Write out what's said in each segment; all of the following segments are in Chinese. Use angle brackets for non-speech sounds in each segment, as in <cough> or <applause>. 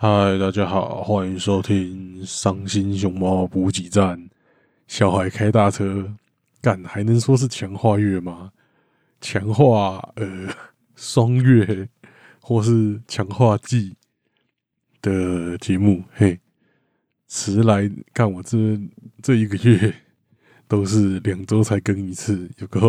嗨，大家好，欢迎收听《伤心熊猫补给站》。小孩开大车，干还能说是强化月吗？强化呃双月，或是强化季的节目？嘿，迟来看我这这一个月 <laughs> 都是两周才更一次，有个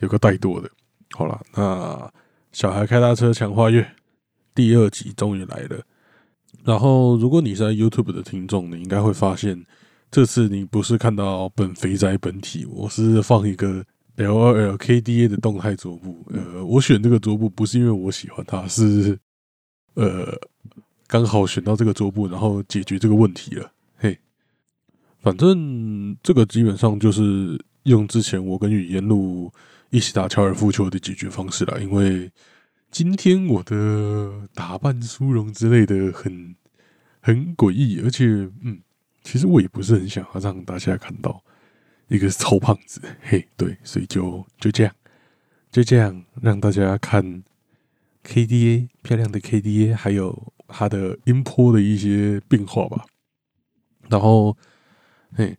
有个怠惰的。好了，那小孩开大车强化月第二集终于来了。然后，如果你是在 YouTube 的听众，你应该会发现，这次你不是看到本肥宅本体，我是放一个 LLKDA 的动态桌布。呃，我选这个桌布不是因为我喜欢它，是呃刚好选到这个桌布，然后解决这个问题了。嘿，反正这个基本上就是用之前我跟语言录一起打高尔夫球的解决方式了，因为。今天我的打扮殊荣之类的很很诡异，而且嗯，其实我也不是很想要让大家看到一个臭胖子，嘿，对，所以就就这样，就这样让大家看 K D A 漂亮的 K D A，还有它的音波的一些变化吧。然后，嘿，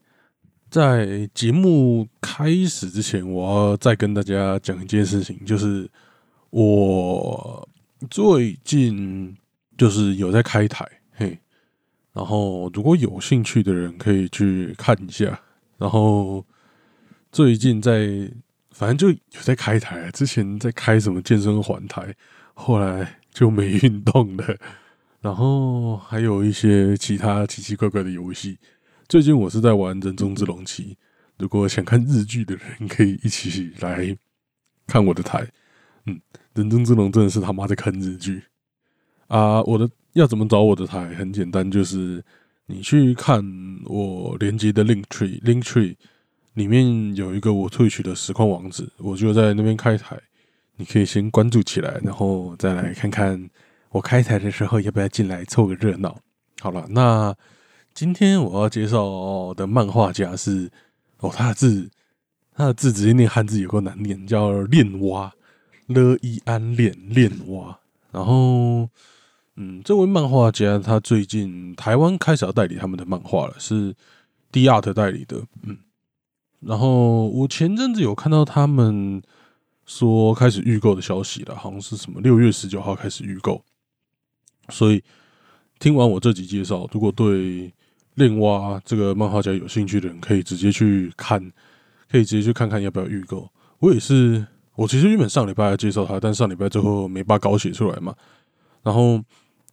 在节目开始之前，我要再跟大家讲一件事情，就是。我最近就是有在开台，嘿，然后如果有兴趣的人可以去看一下。然后最近在，反正就有在开台，之前在开什么健身环台，后来就没运动了。然后还有一些其他奇奇怪怪的游戏。最近我是在玩《人中之龙七》，如果想看日剧的人可以一起来看我的台。嗯，人中之龙真的是他妈在看日剧啊！我的要怎么找我的台？很简单，就是你去看我连接的 link tree，link tree 里面有一个我退取的实况网址，我就在那边开台。你可以先关注起来，然后再来看看我开台的时候要不要进来凑个热闹。好了，那今天我要介绍的漫画家是哦，他的字，他的字直接念汉字有个难念，叫练蛙。了伊安恋恋蛙，然后，嗯，这位漫画家他最近台湾开始要代理他们的漫画了，是 D Art 代理的，嗯，然后我前阵子有看到他们说开始预购的消息了，好像是什么六月十九号开始预购，所以听完我这集介绍，如果对恋蛙这个漫画家有兴趣的人，可以直接去看，可以直接去看看要不要预购，我也是。我其实原本上礼拜要介绍他，但上礼拜最后没把稿写出来嘛。然后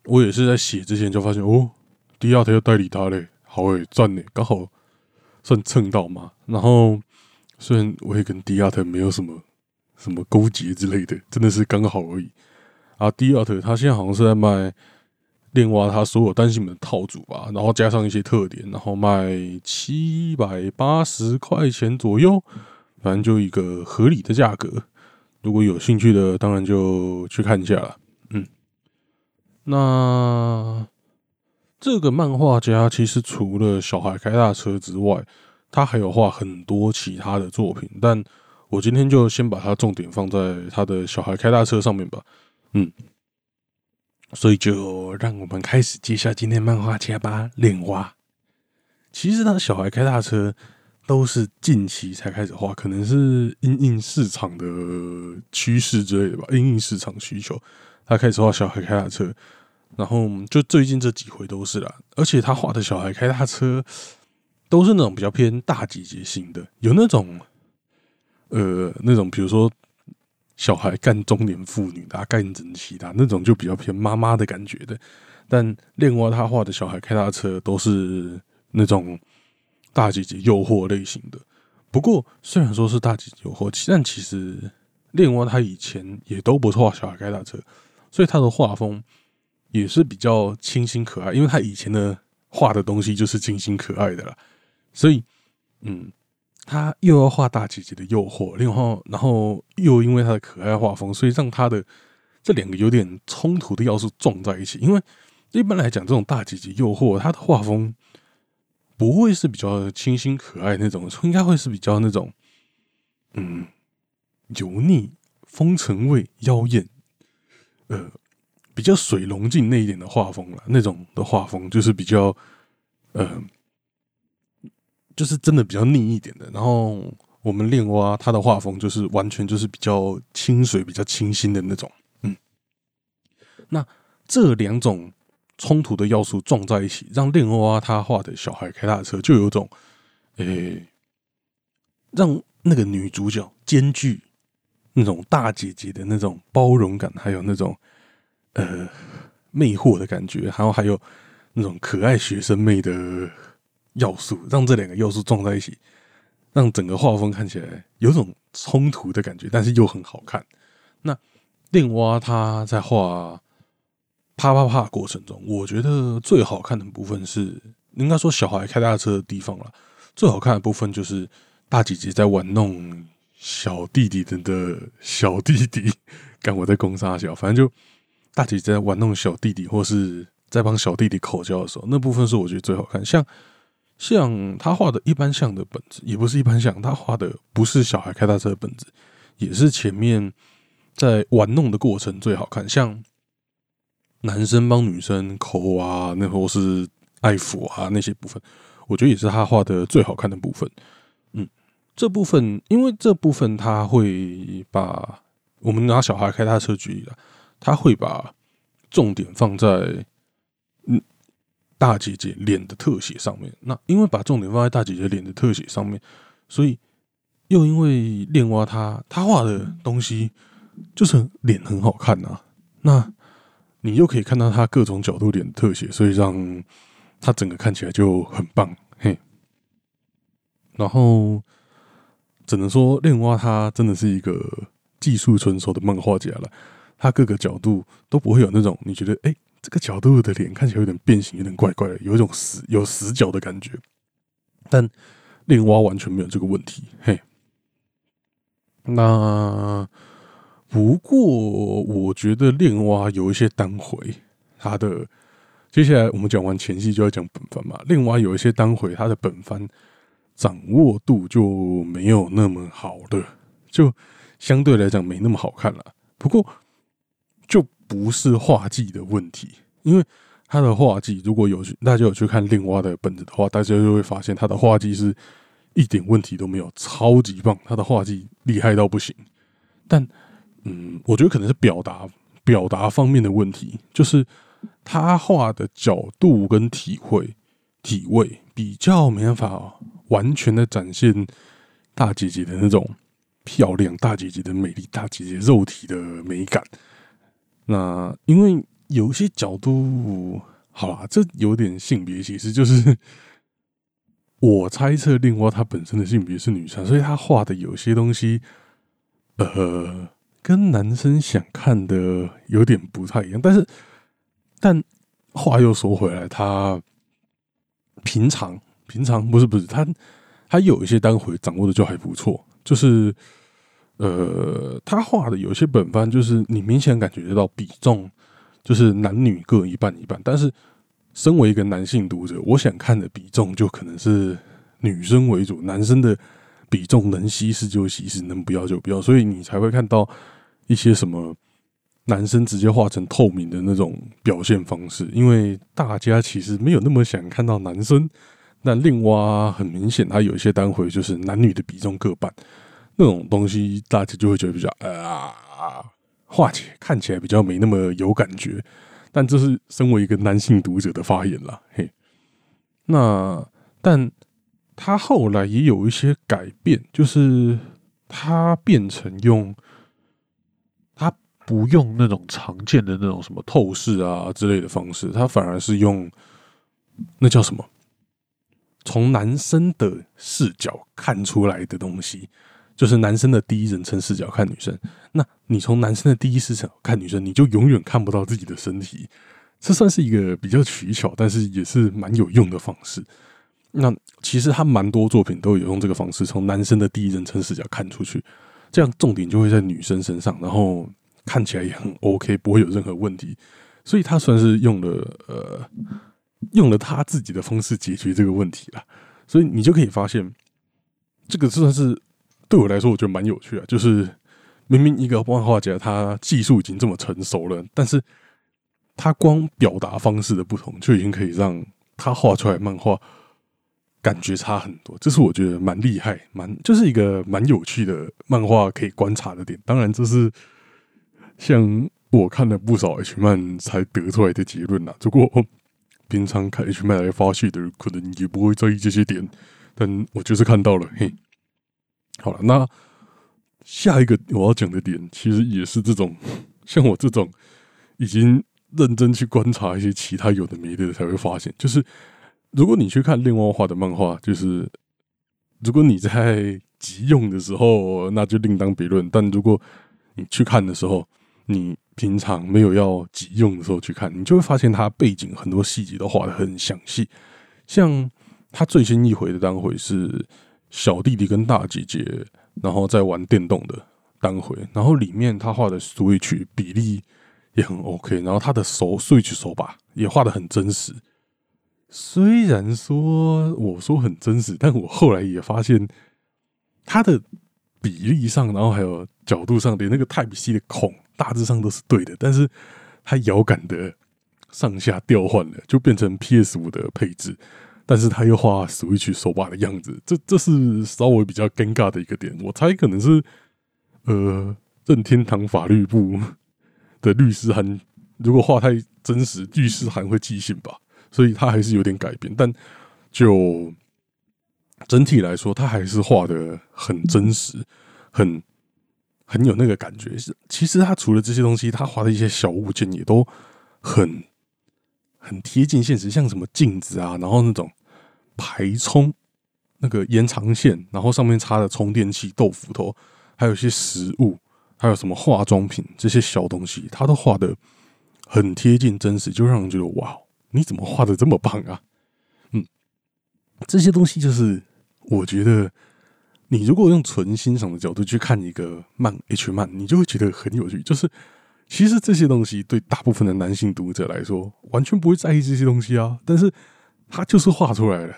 我也是在写之前就发现，哦，第二天要代理他嘞，好诶，赚嘞，刚好算蹭到嘛。然后虽然我也跟迪亚特没有什么什么勾结之类的，真的是刚好而已。啊，迪亚特他现在好像是在卖另外他所有单行本套组吧，然后加上一些特点，然后卖七百八十块钱左右，反正就一个合理的价格。如果有兴趣的，当然就去看一下了。嗯，那这个漫画家其实除了小孩开大车之外，他还有画很多其他的作品。但我今天就先把他重点放在他的小孩开大车上面吧。嗯，所以就让我们开始介绍今天漫画家吧。莲花，其实他的小孩开大车。都是近期才开始画，可能是因应市场的趋势之类的吧，因应市场需求，他开始画小孩开大车，然后就最近这几回都是啦，而且他画的小孩开大车都是那种比较偏大姐姐型的，有那种呃那种比如说小孩干中年妇女的，干整齐的那种就比较偏妈妈的感觉的，但另外他画的小孩开大车都是那种。大姐姐诱惑类型的，不过虽然说是大姐姐诱惑，但其实恋蛙他以前也都不画小孩开大车，所以他的画风也是比较清新可爱，因为他以前的画的东西就是清新可爱的啦，所以嗯，他又要画大姐姐的诱惑，另外然后又因为他的可爱画风，所以让他的这两个有点冲突的要素撞在一起，因为一般来讲，这种大姐姐诱惑，他的画风。不会是比较清新可爱那种，应该会是比较那种，嗯，油腻、风尘味、妖艳，呃，比较水龙镜那一点的画风了，那种的画风就是比较呃，就是真的比较腻一点的。然后我们恋蛙它的画风就是完全就是比较清水、比较清新的那种。嗯，那这两种冲突的要素撞在一起，让恋蛙他画的小孩开大车就有种，诶，让那个女主角兼具那种大姐姐的那种包容感，还有那种。呃，魅惑的感觉，然后还有那种可爱学生妹的要素，让这两个要素撞在一起，让整个画风看起来有种冲突的感觉，但是又很好看。那恋蛙他在画啪啪啪过程中，我觉得最好看的部分是，应该说小孩开大车的地方了。最好看的部分就是大姐姐在玩弄小弟弟的的小弟弟，干我在攻杀小，反正就。大姐姐在玩弄小弟弟，或是在帮小弟弟口交的时候，那部分是我觉得最好看。像像他画的一般像的本子，也不是一般像，他画的不是小孩开大车的本子，也是前面在玩弄的过程最好看。像男生帮女生抠啊，那或是爱抚啊那些部分，我觉得也是他画的最好看的部分。嗯，这部分因为这部分他会把我们拿小孩开他的车举例了。他会把重点放在嗯大姐姐脸的特写上面。那因为把重点放在大姐姐脸的特写上面，所以又因为恋蛙他他画的东西就是脸很好看呐。那你又可以看到他各种角度脸特写，所以让他整个看起来就很棒。嘿，然后只能说恋蛙他真的是一个技术纯熟的漫画家了。他各个角度都不会有那种你觉得哎，这个角度的脸看起来有点变形，有点怪怪的，有一种死有死角的感觉。但恋蛙完全没有这个问题。嘿，那不过我觉得恋蛙有一些单回，他的接下来我们讲完前戏就要讲本番嘛。恋蛙有一些单回，他的本番掌握度就没有那么好的，就相对来讲没那么好看了。不过。就不是画技的问题，因为他的画技如果有大家有去看另蛙的本子的话，大家就会发现他的画技是一点问题都没有，超级棒，他的画技厉害到不行。但嗯，我觉得可能是表达表达方面的问题，就是他画的角度跟体会体位比较没办法完全的展现大姐姐的那种漂亮，大姐姐的美丽，大姐姐肉体的美感。那因为有些角度，好啦，这有点性别歧视，就是我猜测另外他本身的性别是女生，所以他画的有些东西，呃，跟男生想看的有点不太一样。但是，但话又说回来，他平常平常不是不是他他有一些单回掌握的就还不错，就是。呃，他画的有些本番，就是你明显感觉得到比重，就是男女各一半一半。但是，身为一个男性读者，我想看的比重就可能是女生为主，男生的比重能稀释就稀释，能不要就不要。所以你才会看到一些什么男生直接画成透明的那种表现方式，因为大家其实没有那么想看到男生。那另外很明显，他有一些单回就是男女的比重各半。那种东西，大家就会觉得比较啊，画起看起来比较没那么有感觉。但这是身为一个男性读者的发言了，嘿。那但他后来也有一些改变，就是他变成用他不用那种常见的那种什么透视啊之类的方式，他反而是用那叫什么，从男生的视角看出来的东西。就是男生的第一人称视角看女生，那你从男生的第一视角看女生，你就永远看不到自己的身体。这算是一个比较取巧，但是也是蛮有用的方式。那其实他蛮多作品都有用这个方式，从男生的第一人称视角看出去，这样重点就会在女生身上，然后看起来也很 OK，不会有任何问题。所以他算是用了呃，用了他自己的方式解决这个问题了。所以你就可以发现，这个算是。对我来说，我觉得蛮有趣啊。就是明明一个漫画家，他技术已经这么成熟了，但是他光表达方式的不同，就已经可以让他画出来漫画感觉差很多。这是我觉得蛮厉害、蛮就是一个蛮有趣的漫画可以观察的点。当然，这是像我看了不少 H 漫才得出来的结论啦。如果平常看 H 漫来发泄的人，可能也不会在意这些点。但我就是看到了，嘿，好了，那下一个我要讲的点，其实也是这种像我这种已经认真去观察一些其他有的没的才会发现，就是如果你去看另外画的漫画，就是如果你在急用的时候，那就另当别论；但如果你去看的时候，你平常没有要急用的时候去看，你就会发现它背景很多细节都画的很详细，像。他最新一回的单回是小弟弟跟大姐姐，然后在玩电动的单回，然后里面他画的 Switch 比例也很 OK，然后他的手 Switch 手把也画的很真实。虽然说我说很真实，但我后来也发现它的比例上，然后还有角度上，连那个 Type C 的孔大致上都是对的，但是它摇杆的上下调换了，就变成 PS 五的配置。但是他又画 Switch 手把的样子，这这是稍微比较尴尬的一个点。我猜可能是，呃，任天堂法律部的律师函，如果画太真实，律师函会寄信吧，所以他还是有点改变。但就整体来说，他还是画的很真实，很很有那个感觉。是，其实他除了这些东西，他画的一些小物件也都很。很贴近现实，像什么镜子啊，然后那种排充那个延长线，然后上面插的充电器、豆腐头，还有一些食物，还有什么化妆品这些小东西，他都画的很贴近真实，就让人觉得哇，你怎么画的这么棒啊？嗯，这些东西就是我觉得，你如果用纯欣赏的角度去看一个漫 H 漫，你就会觉得很有趣，就是。其实这些东西对大部分的男性读者来说，完全不会在意这些东西啊。但是他就是画出来了，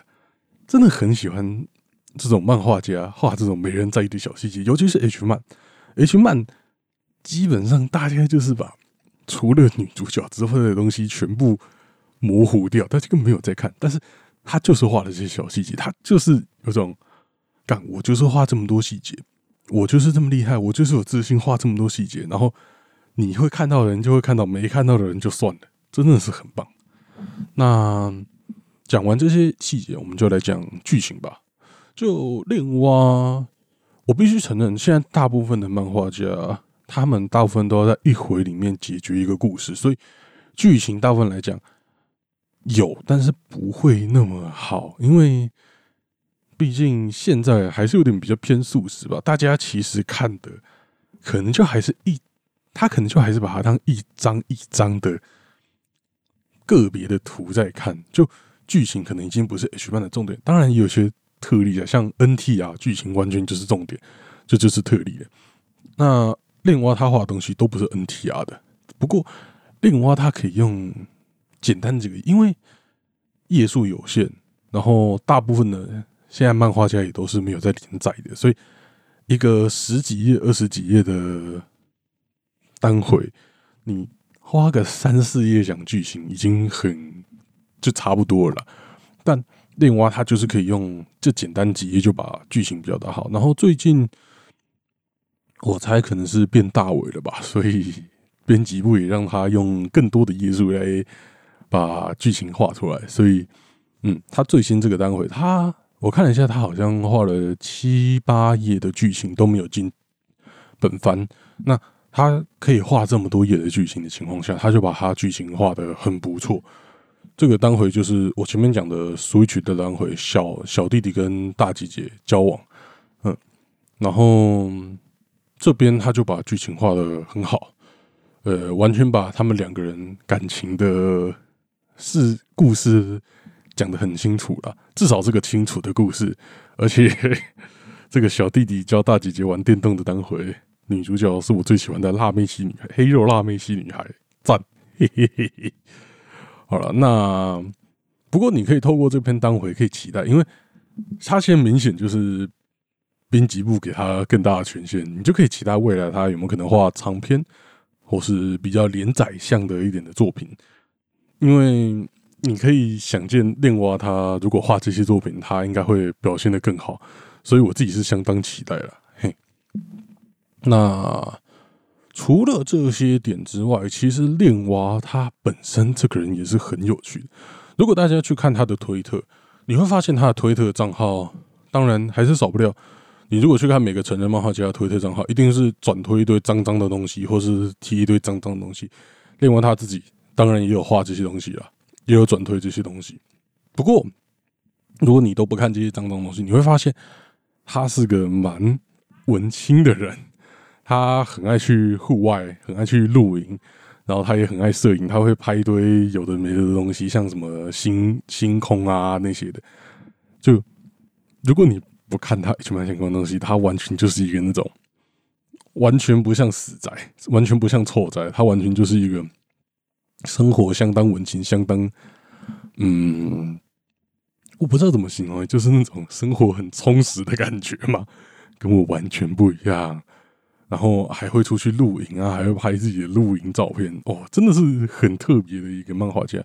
真的很喜欢这种漫画家画这种没人在意的小细节，尤其是 H 漫。H 漫基本上大家就是把除了女主角之外的东西全部模糊掉，他这个没有在看。但是他就是画了这些小细节，他就是有种干，我就是画这么多细节，我就是这么厉害，我就是有自信画这么多细节，然后。你会看到的人就会看到，没看到的人就算了，真的是很棒。那讲完这些细节，我们就来讲剧情吧。就另外，我必须承认，现在大部分的漫画家，他们大部分都要在一回里面解决一个故事，所以剧情大部分来讲有，但是不会那么好，因为毕竟现在还是有点比较偏素食吧。大家其实看的可能就还是一。他可能就还是把它当一张一张的个别的图在看，就剧情可能已经不是 H 漫的重点。当然有些特例啊，像 NT 啊，剧情完全就是重点，这就是特例了。那另外他画的东西都不是 NT R 的，不过另外他可以用简单几个，因为页数有限，然后大部分的现在漫画家也都是没有在连载的，所以一个十几页、二十几页的。单回，你花个三四页讲剧情已经很就差不多了。但另外，他就是可以用这简单几页就把剧情表达好。然后最近我猜可能是变大尾了吧，所以编辑部也让他用更多的页数来把剧情画出来。所以，嗯，他最新这个单回，他我看了一下，他好像画了七八页的剧情都没有进本番。那他可以画这么多页的剧情的情况下，他就把他剧情画的很不错。这个单回就是我前面讲的 Switch 的单回，小小弟弟跟大姐姐交往，嗯，然后这边他就把剧情画的很好，呃，完全把他们两个人感情的是故事讲的很清楚了，至少是个清楚的故事。而且 <laughs> 这个小弟弟教大姐姐玩电动的单回。女主角是我最喜欢的辣妹系女孩，黑肉辣妹系女孩，赞！嘿嘿嘿嘿。好了，那不过你可以透过这篇单回可以期待，因为他现在明显就是编辑部给他更大的权限，你就可以期待未来他有没有可能画长篇，或是比较连载向的一点的作品，因为你可以想见，练蛙他如果画这些作品，他应该会表现的更好，所以我自己是相当期待了。嘿，那除了这些点之外，其实练蛙他本身这个人也是很有趣的。如果大家去看他的推特，你会发现他的推特账号，当然还是少不了。你如果去看每个成人漫画家的推特账号，一定是转推一堆脏脏的东西，或是提一堆脏脏的东西。另外他自己当然也有画这些东西啊，也有转推这些东西。不过，如果你都不看这些脏脏东西，你会发现他是个蛮文青的人。他很爱去户外，很爱去露营，然后他也很爱摄影。他会拍一堆有的没的东西，像什么星星空啊那些的。就如果你不看他 H 漫相关东西，他完全就是一个那种完全不像死宅，完全不像臭宅，他完全就是一个生活相当文青，相当嗯，我不知道怎么形容，就是那种生活很充实的感觉嘛，跟我完全不一样。然后还会出去露营啊，还会拍自己的露营照片，哦，真的是很特别的一个漫画家，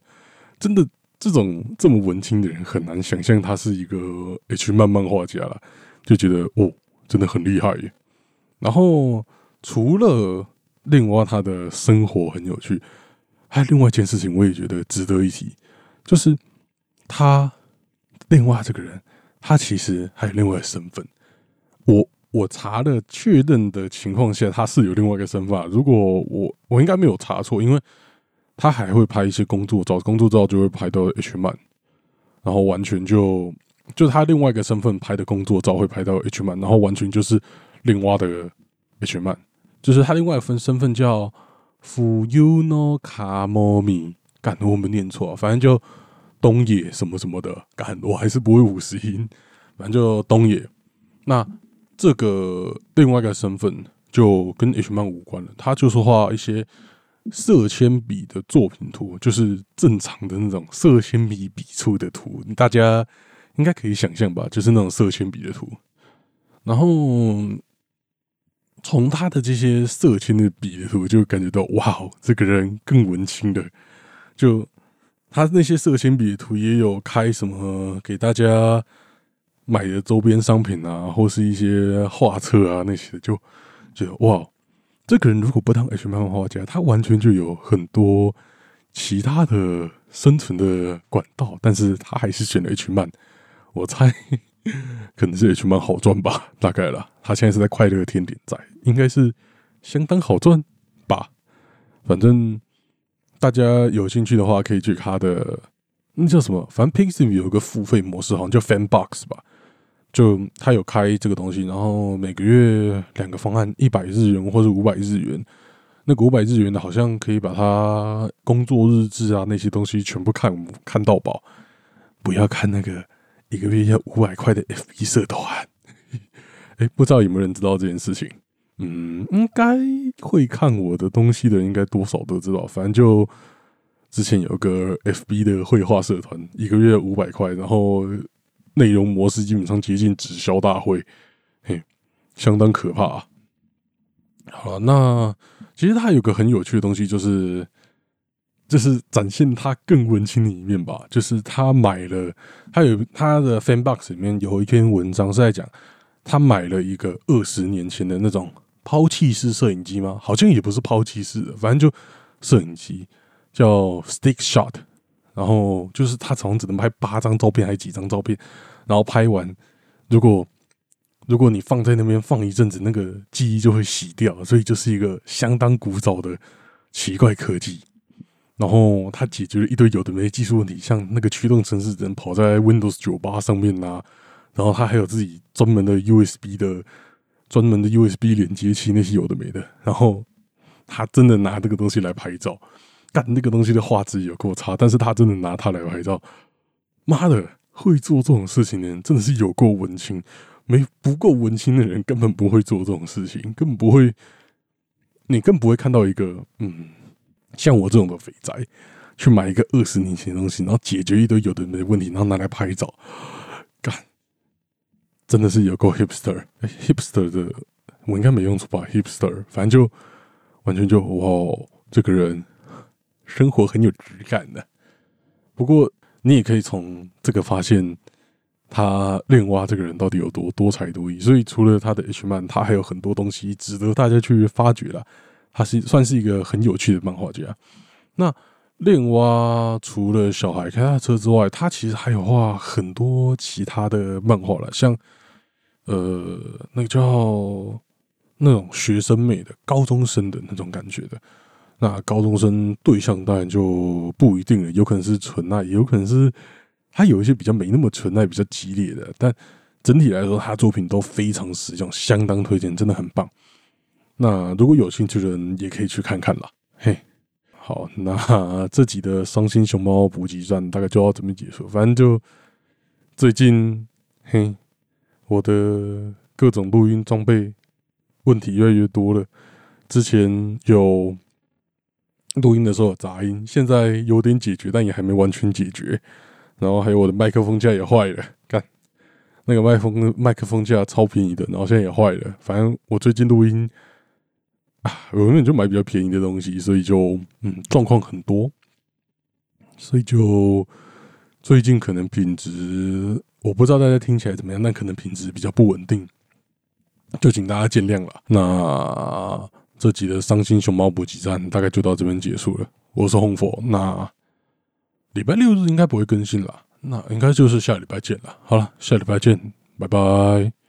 真的。这种这么文青的人很难想象他是一个 H 漫漫画家了，就觉得哦，真的很厉害耶。然后除了另外他的生活很有趣，还有另外一件事情，我也觉得值得一提，就是他另外这个人，他其实还有另外的身份。我我查了确认的情况下，他是有另外一个身份。如果我我应该没有查错，因为。他还会拍一些工作照，工作照就会拍到 H 漫，然后完全就就他另外一个身份拍的工作照会拍到 H 漫，然后完全就是另外的 H 漫，就是他另外一份身份叫 Fuyuno Kamomi，感我们念错，反正就东野什么什么的，感我还是不会五十音，反正就东野。那这个另外一个身份就跟 H 漫无关了，他就是画一些。色铅笔的作品图就是正常的那种色铅笔笔触的图，大家应该可以想象吧？就是那种色铅笔的图。然后从他的这些色情的笔图，就感觉到哇，这个人更文青的。就他那些色情笔图，也有开什么给大家买的周边商品啊，或是一些画册啊那些，就觉得哇。这个人如果不当 H 漫画家，他完全就有很多其他的生存的管道，但是他还是选了 H 漫。我猜 <laughs> 可能是 H 蛮好赚吧，大概了。他现在是在快乐天点在，应该是相当好赚吧。反正大家有兴趣的话，可以去他的那叫什么？反正 Pixie 有一个付费模式，好像叫 Fan Box 吧。就他有开这个东西，然后每个月两个方案，一百日元或者五百日元。那个五百日元的，好像可以把他工作日志啊那些东西全部看看到饱。不要看那个一个月要五百块的 F 一社团。<laughs> 哎，不知道有没有人知道这件事情？嗯，应该会看我的东西的，应该多少都知道。反正就之前有个 FB 的绘画社团，一个月五百块，然后。内容模式基本上接近直销大会，嘿，相当可怕。好，那其实它有个很有趣的东西，就是就是展现他更文青的一面吧。就是他买了，他有他的 fan box 里面有一篇文章是在讲他买了一个二十年前的那种抛弃式摄影机吗？好像也不是抛弃式的，反正就摄影机叫 stick shot。然后就是他从只能拍八张照片还是几张照片，然后拍完，如果如果你放在那边放一阵子，那个记忆就会洗掉，所以就是一个相当古早的奇怪科技。然后它解决了一堆有的没技术问题，像那个驱动程式只能跑在 Windows 九八上面呐，然后它还有自己专门的 USB 的专门的 USB 连接器那些有的没的，然后他真的拿这个东西来拍照。干那个东西的画质有够差，但是他真的拿它来拍照，妈的，会做这种事情的人真的是有够文青，没不够文青的人根本不会做这种事情，根本不会，你更不会看到一个嗯，像我这种的肥宅去买一个二十年前的东西，然后解决一堆有的没的问题，然后拿来拍照，干，真的是有够 hipster，hipster 的，我应该没用错吧？hipster，反正就。完全就哇，这个人生活很有质感的。不过你也可以从这个发现他练蛙这个人到底有多多才多艺。所以除了他的 H 漫，他还有很多东西值得大家去发掘了。他是算是一个很有趣的漫画家。那练蛙除了小孩开大车之外，他其实还有画很多其他的漫画了，像呃那个叫那种学生美的高中生的那种感觉的。那高中生对象当然就不一定了，有可能是纯爱，有可能是他有一些比较没那么纯爱、比较激烈的。但整体来说，他作品都非常实用，相当推荐，真的很棒。那如果有兴趣的人也可以去看看啦。嘿，好，那 <laughs> 这集的伤心熊猫补给站大概就要这么结束。反正就最近，嘿，我的各种录音装备问题越来越多了。之前有录音的时候有杂音，现在有点解决，但也还没完全解决。然后还有我的麦克风架也坏了，看那个麦克风麦克风架超便宜的，然后现在也坏了。反正我最近录音。啊，我原本就买比较便宜的东西，所以就嗯状况很多，所以就最近可能品质我不知道大家听起来怎么样，但可能品质比较不稳定，就请大家见谅了。那这集的伤心熊猫补给站大概就到这边结束了。我是红佛，那礼拜六日应该不会更新了，那应该就是下礼拜见了。好了，下礼拜见，拜拜。